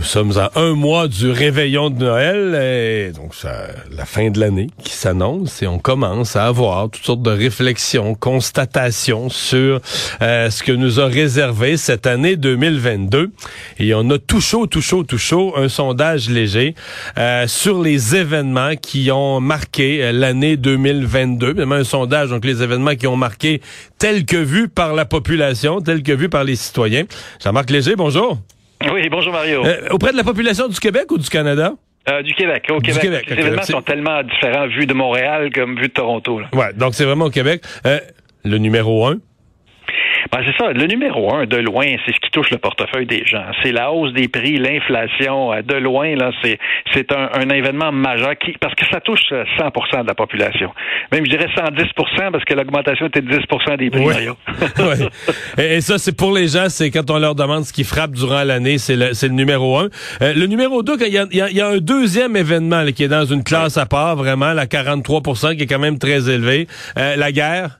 Nous sommes à un mois du réveillon de Noël et donc ça, la fin de l'année qui s'annonce et on commence à avoir toutes sortes de réflexions, constatations sur euh, ce que nous a réservé cette année 2022 et on a tout chaud, tout chaud, tout chaud un sondage léger euh, sur les événements qui ont marqué euh, l'année 2022, même un sondage donc les événements qui ont marqué tels que vus par la population, tels que vus par les citoyens. Jean-Marc Léger, bonjour. Oui, bonjour Mario. Euh, auprès de la population du Québec ou du Canada? Euh, du Québec. Au Du Québec. Québec, les événements sont tellement différents vus de Montréal comme vus de Toronto. Là. Ouais, donc c'est vraiment au Québec. Euh, le numéro un. Ben, c'est ça. Le numéro un, de loin, c'est ce qui touche le portefeuille des gens. C'est la hausse des prix, l'inflation. euh, De loin, là, c'est c'est un, un événement majeur qui parce que ça touche euh, 100% de la population. Même, je dirais 110% parce que l'augmentation était de 10% des prix, Ouais. Mario. Ouais. et, et ça, c'est pour les gens, c'est quand on leur demande ce qui frappe durant l'année, c'est le, c'est le numéro un. Euh, le numéro deux, il y y y a un deuxième événement là, qui est dans une classe à part, vraiment, la 43% qui est quand même très élevé. Euh, la guerre.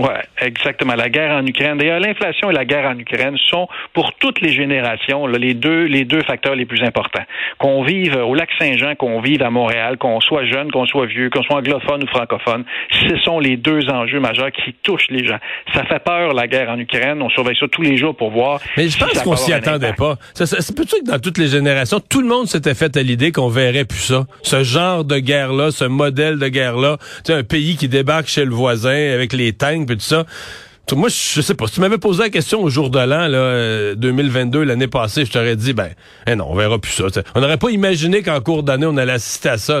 Ouais, exactement. La guerre en Ukraine. D'ailleurs, l'inflation et la guerre en Ukraine sont pour toutes les générations là, les deux les deux facteurs les plus importants. Qu'on vive au lac Saint-Jean, qu'on vive à Montréal, qu'on soit jeune, qu'on soit vieux, qu'on soit anglophone ou francophone, ce sont les deux enjeux majeurs qui touchent les gens. Ça fait peur la guerre en Ukraine. On surveille ça tous les jours pour voir. Mais je si pense qu'on s'y attendait pas. Ça, ça- c'est peut-être que dans toutes les générations, tout le monde s'était fait à l'idée qu'on verrait plus ça. Ce genre de guerre-là, ce modèle de guerre-là. Un pays qui débarque chez le voisin avec les tanks tout ça. Moi, je sais pas. Si tu m'avais posé la question au jour de l'an, là, euh, 2022, l'année passée, je t'aurais dit, ben, eh non, on verra plus ça. On n'aurait pas imaginé qu'en cours d'année, on allait assister à ça.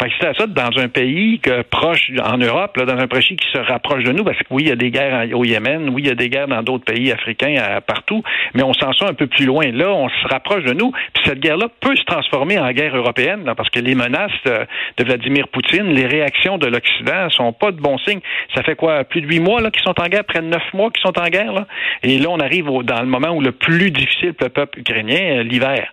Fait que c'est ça dans un pays que proche en Europe, là, dans un pays qui se rapproche de nous, parce que oui, il y a des guerres au Yémen, oui, il y a des guerres dans d'autres pays africains euh, partout, mais on s'en sort un peu plus loin. Là, on se rapproche de nous, puis cette guerre-là peut se transformer en guerre européenne, parce que les menaces euh, de Vladimir Poutine, les réactions de l'Occident sont pas de bons signes. Ça fait quoi, plus de huit mois là qu'ils sont en guerre, près de neuf mois qu'ils sont en guerre, là, et là, on arrive au- dans le moment où le plus difficile pour le peuple ukrainien, euh, l'hiver.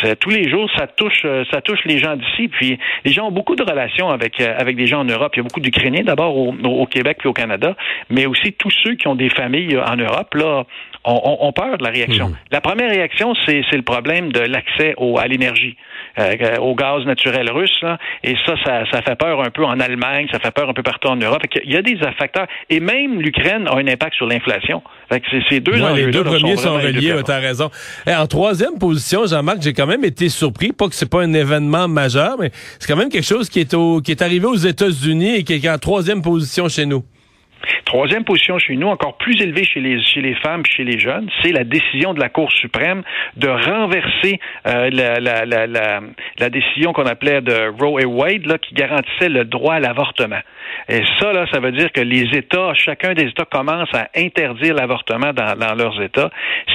Ça- tous les jours, ça touche, euh, ça touche les gens d'ici. Puis les gens ont beaucoup de relations avec euh, avec des gens en Europe. Il y a beaucoup d'Ukrainiens d'abord au, au- Québec puis au Canada, mais aussi tous ceux qui ont des familles euh, en Europe là ont, ont- ont peur de la réaction. La première réaction, c'est le problème de l'accès à l'énergie, euh, au gaz naturel russe. là. et ça, ça, ça fait peur un peu en Allemagne, ça fait peur un peu partout en Europe. Qu'il y a des facteurs. Et même l'Ukraine a un impact sur l'inflation. Fait que c'est- ces deux Ouais, les deux premiers sont, reliés, ouais, t'as raison. Eh, en troisième position, Jean-Marc, j'ai quand même été surpris, pas que c'est pas un événement majeur, mais c'est quand même quelque chose qui est au, qui est arrivé aux États-Unis et qui est en troisième position chez nous. Troisième position chez nous, encore plus élevée chez les, chez les femmes chez les jeunes, c'est la décision de la Cour suprême de renverser euh, la, la, la, la, décision qu'on appelait de Roe et Wade, là, qui garantissait le droit à l'avortement. Et ça, là, ça veut dire que les États, chacun des États commence à interdire l'avortement dans, dans leurs États.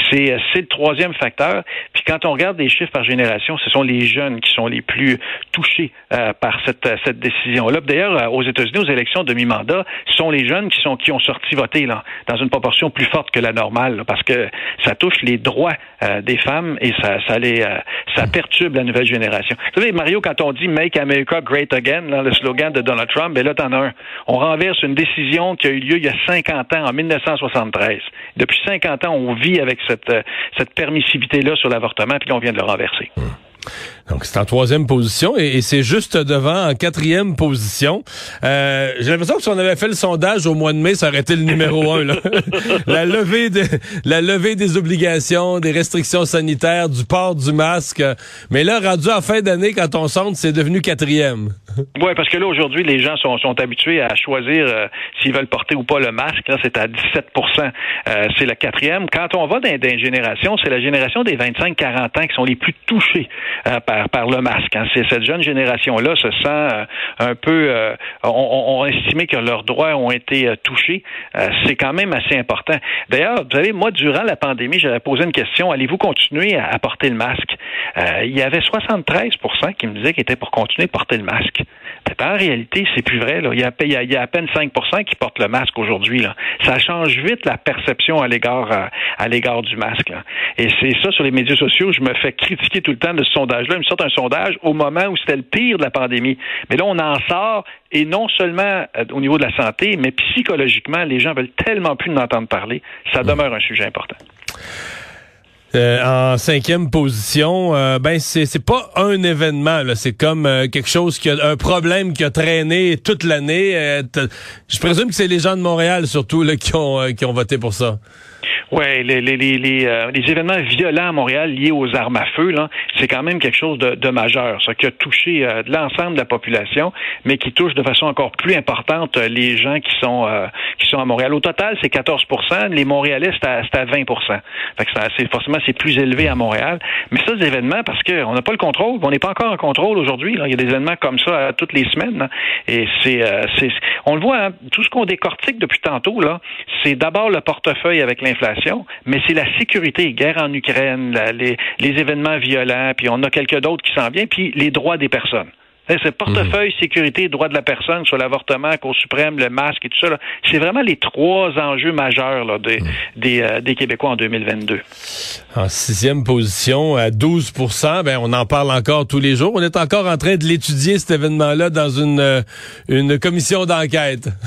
C'est, c'est le troisième facteur. Puis quand on regarde les chiffres par génération, ce sont les jeunes qui sont les plus touchés euh, par cette, cette décision-là. D'ailleurs, euh, aux États-Unis, aux élections de mi-mandat, ce sont les jeunes qui qui ont sorti voter là, dans une proportion plus forte que la normale, parce que ça touche les droits euh, des femmes et ça les euh, ça perturbe la nouvelle génération. Vous savez, Mario, quand on dit Make America Great Again, là, le slogan de Donald Trump, ben là t'en as un. On renverse une décision qui a eu lieu il y a 50 ans, en 1973. Depuis 50 ans, on vit avec cette euh, cette permissivité là sur l'avortement, puis on vient de le renverser. Donc, c'est en troisième position et, c'est juste devant en quatrième position. Euh, J'ai l'impression que si on avait fait le sondage au mois de mai, ça aurait été le numéro un. Là. la, levée de, la levée des obligations, des restrictions sanitaires, du port du masque. Mais là, rendu en fin d'année, quand on sonde, c'est devenu quatrième. Oui, parce que là, aujourd'hui, les gens sont, sont habitués à choisir euh, s'ils veulent porter ou pas le masque. Là, c'est à 17% euh, C'est la quatrième. Quand on va dans, dans une génération, c'est la génération des 25-40 ans qui sont les plus touchés euh, par par, le masque. Hein. Cette jeune génération-là se sent euh, un peu, euh, on, a estimé que leurs droits ont été euh, touchés. c'est quand même assez important. D'ailleurs, vous savez, moi, durant la pandémie, j'avais posé une question, allez-vous continuer à, porter le masque? il y avait 73% qui me disaient qu'ils étaient pour continuer à porter le masque. En réalité, c'est plus vrai. Là. Il, y a, il, y a, à peine 5 qui portent le masque aujourd'hui. Ça change vite la perception à l'égard à, l'égard du masque. Et c'est ça sur les médias sociaux. Je me fais critiquer tout le temps de ce sondage-là sorte un sondage au moment où c'était le pire de la pandémie. Mais là, on en sort, et non seulement euh, au niveau de la santé, mais psychologiquement, les gens veulent tellement plus d'entendre entendre parler. Ça demeure un sujet important. Euh, en cinquième position, euh, ben c'est c'est pas un événement là, c'est comme quelque chose qui a un problème qui a traîné toute l'année. je présume que c'est les gens de Montréal surtout là qui ont qui ont voté pour ça. Oui, les, les, les, euh, les, événements violents à Montréal liés aux armes à feu, là, c'est quand même quelque chose de, de majeur, ça qui a touché euh, l'ensemble de la population, mais qui touche de façon encore plus importante euh, les gens qui sont qui sont à Montréal. Au total, c'est 14% Les Montréalais, c'est à, à, 20 fait que c'est, forcément, c'est plus élevé à Montréal. Mais ça, des événements, parce qu'on n'a pas le contrôle, on n'est pas encore en contrôle aujourd'hui. Il y a des événements comme ça toutes les semaines. Hein. et c'est, c'est, on le voit, hein, tout ce qu'on décortique depuis tantôt, là, c'est d'abord le portefeuille avec l'inflation mais c'est la sécurité, guerre en Ukraine, les, événements violents, puis on a quelques d'autres qui s'en viennent, puis les droits des personnes. Hein, c'est portefeuille, mmh. sécurité, droits de la personne, sur l'avortement, Cour suprême, le masque et tout ça. C'est vraiment les trois enjeux majeurs mmh. euh, des, Québécois en 2022. En sixième position, à 12% ben, on en parle encore tous les jours. On est encore en train de l'étudier, cet événement-là, dans une, euh, une commission d'enquête.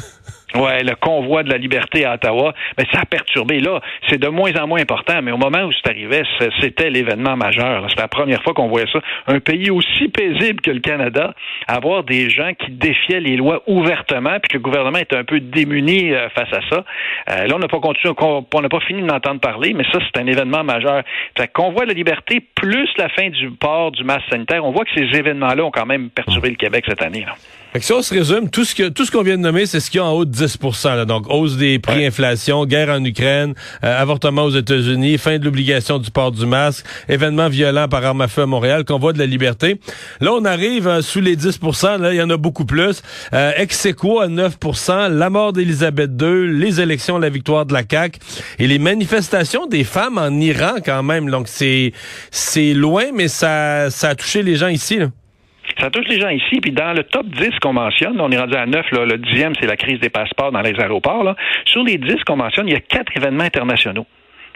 Ouais, le convoi de la liberté à Ottawa, mais ça a perturbé. Là, c'est de moins en moins important, mais au moment où c'est arrivé, c'était l'événement majeur. C'est la première fois qu'on voyait ça. Un pays aussi paisible que le Canada, avoir des gens qui défiaient les lois ouvertement, puis que le gouvernement était un peu démuni euh, face à ça. Euh, là, on n'a pas continué, on n'a pas fini d'entendre parler, mais ça, c'est un événement majeur. Fait convoi de la liberté plus la fin du port du masque sanitaire, on voit que ces événements-là ont quand même perturbé le Québec cette année. Là. Fait que si on se résume, tout ce que tout ce qu'on vient de nommer, c'est ce qui est en haut de 10 là. Donc, hausse des prix, inflation, guerre en Ukraine, euh, avortement aux États-Unis, fin de l'obligation du port du masque, événements violents par arme à feu à Montréal, convoi de la liberté. Là, on arrive euh, sous les 10 là, il y en a beaucoup plus. Euh, ex à 9% la mort d'Élisabeth II, les élections, la victoire de la CAQ et les manifestations des femmes en Iran quand même. Donc, c'est c'est loin, mais ça, ça a touché les gens ici, là. Ça touche les gens ici. Puis dans le top 10 qu'on mentionne, on est rendu à 9, là, le dixième, c'est la crise des passeports dans les aéroports. Là. Sur les 10 qu'on mentionne, il y a quatre événements internationaux.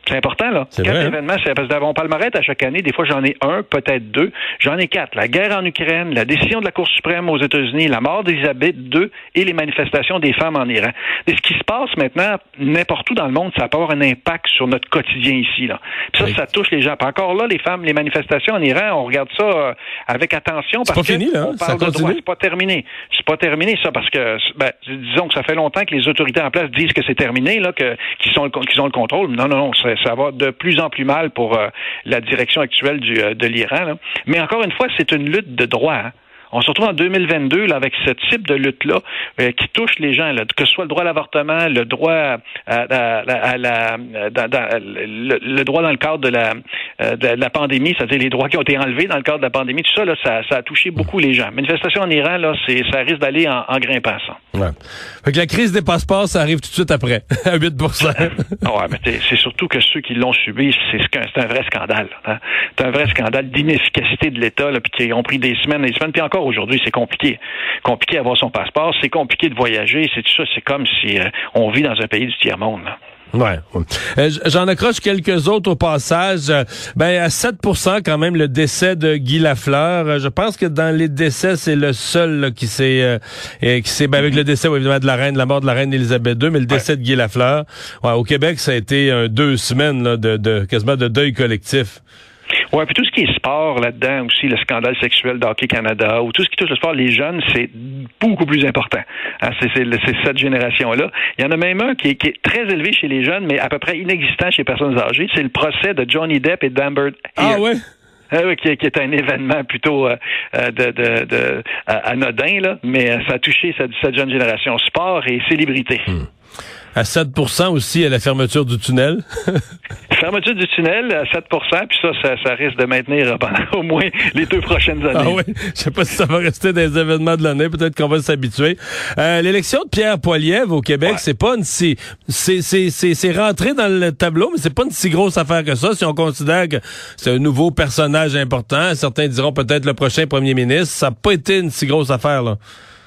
C'est important, là. Quatre vrai, hein? événements, c'est parce que palmarès à chaque année, des fois j'en ai un, peut-être deux. J'en ai quatre. La guerre en Ukraine, la décision de la Cour suprême aux États-Unis, la mort d'Elisabeth II et les manifestations des femmes en Iran. Et ce qui se passe maintenant, n'importe où dans le monde, ça peut avoir un impact sur notre quotidien ici, là. ça, ça touche les gens. encore là, les femmes, les manifestations en Iran, on regarde ça euh, avec attention parce que fini, là. parle de droit. C'est pas terminé. C'est pas terminé, ça, parce que, ben, disons que ça fait longtemps que les autorités en place disent que c'est terminé, là, que, qu'ils sont, qu'ils ont le contrôle. Non, non, non, ça va de plus en plus mal pour euh, la direction actuelle du, euh, de l'Iran. Mais encore une fois, c'est une lutte de droit. Hein. On se retrouve en 2022 là, avec ce type de lutte-là euh, qui touche les gens, que ce soit le droit à l'avortement, le droit à, la, le, droit dans le cadre de la, euh, de la pandémie, c'est-à-dire les droits qui ont été enlevés dans le cadre de la pandémie, tout ça, là, ça, ça a touché beaucoup les gens. Manifestation en Iran, là, c'est, ça risque d'aller en, en grimpant ça. Ouais. Fait que la crise des passeports, ça arrive tout de suite après, à 8 ah Ouais, mais c'est surtout que ceux qui l'ont subi, c'est, c'est un vrai scandale. Hein? C'est un vrai scandale d'inefficacité de l'État, puis qui ont pris des semaines et des semaines. Puis encore encore aujourd'hui, c'est compliqué. Compliqué d'avoir son passeport, c'est compliqué de voyager, c'est tout ça. C'est comme si euh, on vit dans un pays du tiers-monde. Ouais. Euh, J'en accroche quelques autres au passage. Euh, ben à 7% quand même le décès de Guy Lafleur. Euh, je pense que dans les décès, c'est le seul là, qui s'est euh, qui s'est ben, avec le décès évidemment de la reine, la mort de la reine Élisabeth II, mais le décès de Guy Lafleur. Ouais, au Québec, ça a été deux semaines là, de, de quasiment de deuil collectif. Ouais, puis tout ce qui est sport là-dedans aussi, le scandale sexuel d'Hockey Canada ou tout ce qui touche le sport, les jeunes, c'est beaucoup plus important. Hein, c'est cette génération-là. Il y en a même un qui est, qui est, très élevé chez les jeunes, mais à peu près inexistant chez les personnes âgées. C'est le procès de Johnny Depp et d'Amber Ah ouais? Euh, qui, qui, est un événement plutôt euh, de, de, de, anodin, là, mais ça a touché cette, cette jeune génération sport et célébrité. Hmm à 7% aussi à la fermeture du tunnel? fermeture du tunnel à 7 puis ça, ça, ça, risque de maintenir pendant au moins les deux prochaines années. Ah oui, je sais pas si ça va rester des événements de l'année, peut-être qu'on va s'habituer. Euh, L'élection de Pierre Poilievre au Québec, ouais. c'est pas une si... C'est rentré dans le tableau, mais c'est pas une si grosse affaire que ça, si on considère que c'est un nouveau personnage important. Certains diront peut-être le prochain premier ministre. Ça n'a pas été une si grosse affaire, là.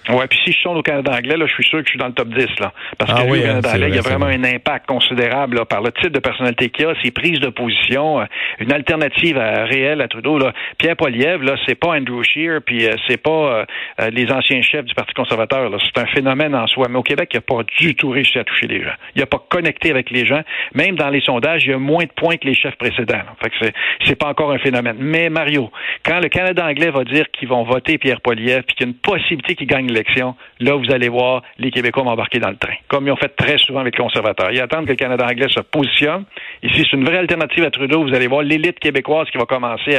Ouais, puis si je sonne au Canada anglais, là, je suis sûr que je suis dans le top 10, là. Parce ah que oui, au Canada anglais, il y a vraiment un impact considérable là, par le type de personnalité qu'il y a, ses prises de position, euh, une alternative à, réelle à Trudeau. Là. Pierre Poilievre, là, c'est pas Andrew Scheer, puis euh, c'est pas euh, les anciens chefs du Parti conservateur. Là. C'est un phénomène en soi. Mais au Québec, il n'a pas du tout réussi à toucher les gens. Il n'a pas connecté avec les gens. Même dans les sondages, il y a moins de points que les chefs précédents. Là. Fait que c'est, pas encore un phénomène. Mais Mario, quand le Canada anglais va dire qu'ils vont voter Pierre Poilievre, puis qu'il y a une possibilité qu'il gagne là, vous allez voir les Québécois m'embarquer dans le train, comme ils ont fait très souvent avec les conservateurs. Ils attendent que le Canada anglais se positionne. Ici, c'est une vraie alternative à Trudeau. Vous allez voir l'élite québécoise qui va commencer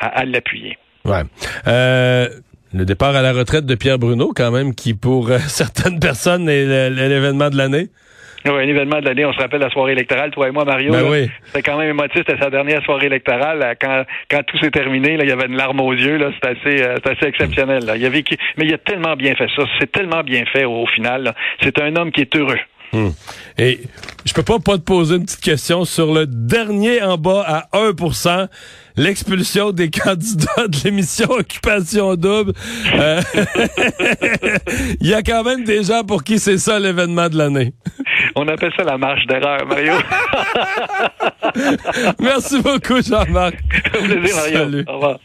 à l'appuyer. Ouais. Euh, le départ à la retraite de Pierre Bruno, quand même, qui pour euh, certaines personnes est l'événement de l'année. Oui, un événement de l'année. On se rappelle la soirée électorale, toi et moi, Mario. Ben oui. C'était quand même émotif. C'était sa dernière soirée électorale. Quand, quand tout s'est terminé, là, il y avait une larme aux yeux. Là, c'était assez, euh, assez exceptionnel. Là. Il a vécu, mais il a tellement bien fait ça. C'est tellement bien fait au, au final. C'est un homme qui est heureux. Hum. Et je peux pas pas te poser une petite question sur le dernier en bas à 1% l'expulsion des candidats de l'émission Occupation Double. Euh, il y a quand même des gens pour qui c'est ça l'événement de l'année. On appelle ça la marche d'erreur, Mario. Merci beaucoup, Jean-Marc. plaisir, Mario. Salut. Au revoir.